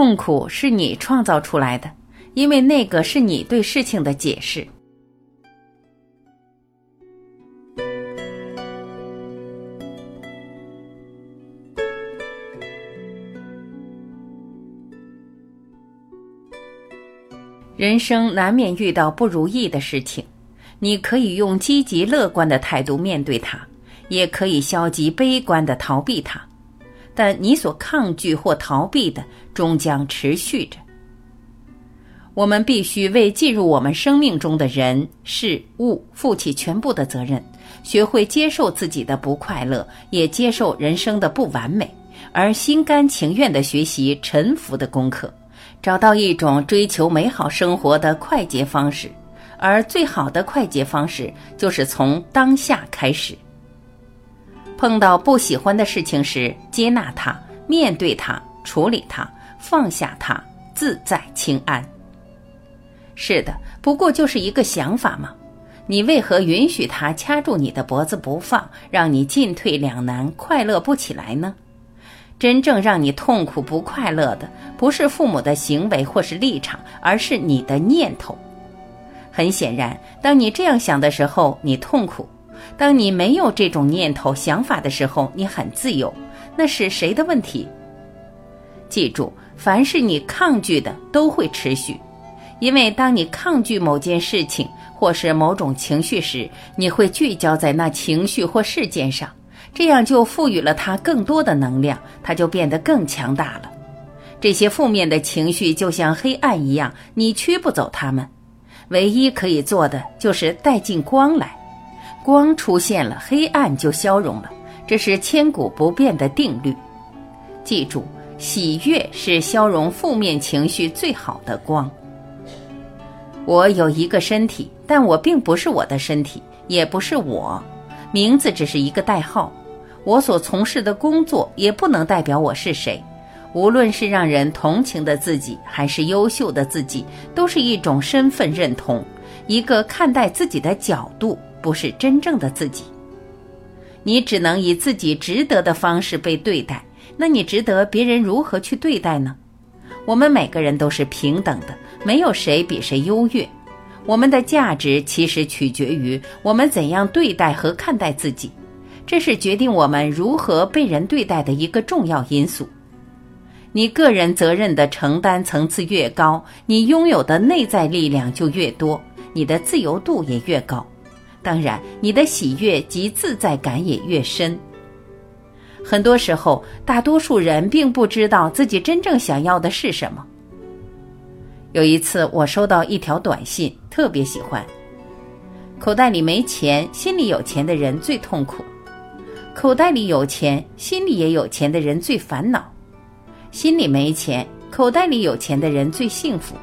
痛苦是你创造出来的，因为那个是你对事情的解释。人生难免遇到不如意的事情，你可以用积极乐观的态度面对它，也可以消极悲观的逃避它。但你所抗拒或逃避的，终将持续着。我们必须为进入我们生命中的人事物负起全部的责任，学会接受自己的不快乐，也接受人生的不完美，而心甘情愿地学习臣服的功课。找到一种追求美好生活的快捷方式，而最好的快捷方式就是从当下开始。碰到不喜欢的事情时，接纳它，面对它，处理它，放下它，自在清安。是的，不过就是一个想法嘛。你为何允许它掐住你的脖子不放，让你进退两难，快乐不起来呢？真正让你痛苦不快乐的，不是父母的行为或是立场，而是你的念头。很显然，当你这样想的时候，你痛苦；当你没有这种念头、想法的时候，你很自由。那是谁的问题？记住，凡是你抗拒的，都会持续。因为当你抗拒某件事情或是某种情绪时，你会聚焦在那情绪或事件上。这样就赋予了它更多的能量，它就变得更强大了。这些负面的情绪就像黑暗一样，你驱不走它们。唯一可以做的就是带进光来，光出现了，黑暗就消融了。这是千古不变的定律。记住，喜悦是消融负面情绪最好的光。我有一个身体，但我并不是我的身体，也不是我，名字只是一个代号。我所从事的工作也不能代表我是谁，无论是让人同情的自己，还是优秀的自己，都是一种身份认同，一个看待自己的角度，不是真正的自己。你只能以自己值得的方式被对待，那你值得别人如何去对待呢？我们每个人都是平等的，没有谁比谁优越。我们的价值其实取决于我们怎样对待和看待自己。这是决定我们如何被人对待的一个重要因素。你个人责任的承担层次越高，你拥有的内在力量就越多，你的自由度也越高。当然，你的喜悦及自在感也越深。很多时候，大多数人并不知道自己真正想要的是什么。有一次，我收到一条短信，特别喜欢。口袋里没钱，心里有钱的人最痛苦。口袋里有钱，心里也有钱的人最烦恼；心里没钱，口袋里有钱的人最幸福；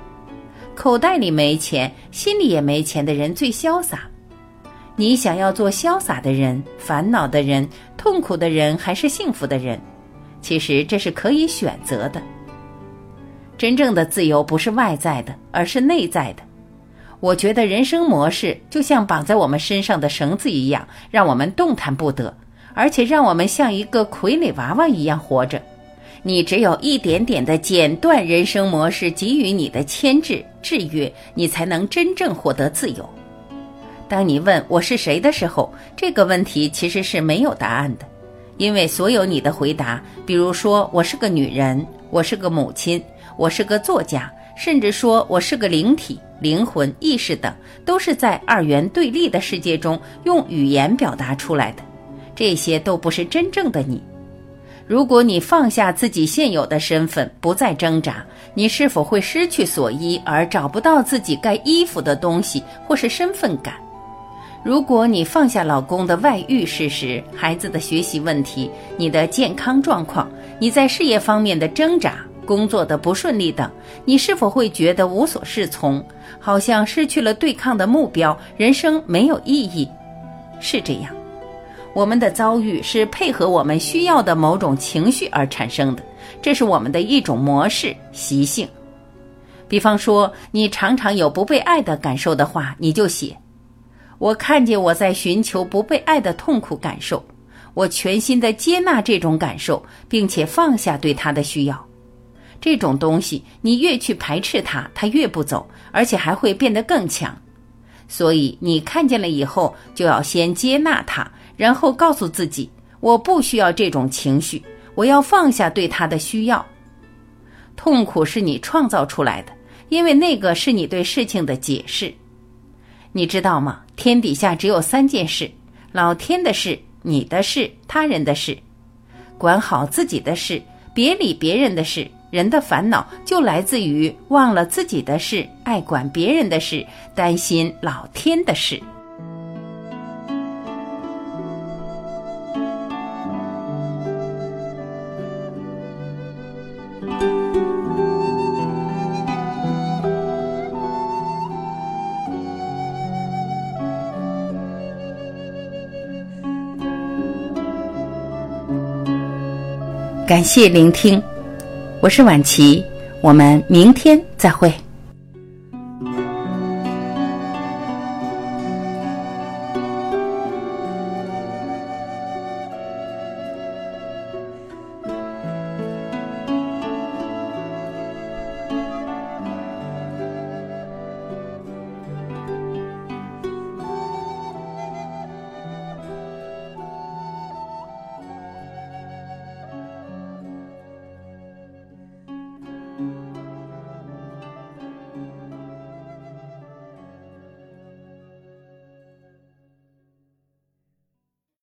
口袋里没钱，心里也没钱的人最潇洒。你想要做潇洒的人、烦恼的人、痛苦的人，还是幸福的人？其实这是可以选择的。真正的自由不是外在的，而是内在的。我觉得人生模式就像绑在我们身上的绳子一样，让我们动弹不得。而且让我们像一个傀儡娃娃一样活着，你只有一点点的剪断人生模式给予你的牵制制约，你才能真正获得自由。当你问我是谁的时候，这个问题其实是没有答案的，因为所有你的回答，比如说我是个女人，我是个母亲，我是个作家，甚至说我是个灵体、灵魂、意识等，都是在二元对立的世界中用语言表达出来的。这些都不是真正的你。如果你放下自己现有的身份，不再挣扎，你是否会失去所依而找不到自己该依附的东西，或是身份感？如果你放下老公的外遇事实、孩子的学习问题、你的健康状况、你在事业方面的挣扎、工作的不顺利等，你是否会觉得无所适从，好像失去了对抗的目标，人生没有意义？是这样。我们的遭遇是配合我们需要的某种情绪而产生的，这是我们的一种模式习性。比方说，你常常有不被爱的感受的话，你就写：“我看见我在寻求不被爱的痛苦感受，我全心的接纳这种感受，并且放下对他的需要。”这种东西，你越去排斥它，它越不走，而且还会变得更强。所以，你看见了以后，就要先接纳它，然后告诉自己：我不需要这种情绪，我要放下对它的需要。痛苦是你创造出来的，因为那个是你对事情的解释。你知道吗？天底下只有三件事：老天的事、你的事、他人的事。管好自己的事，别理别人的事。人的烦恼就来自于忘了自己的事，爱管别人的事，担心老天的事。感谢聆听。我是婉琪，我们明天再会。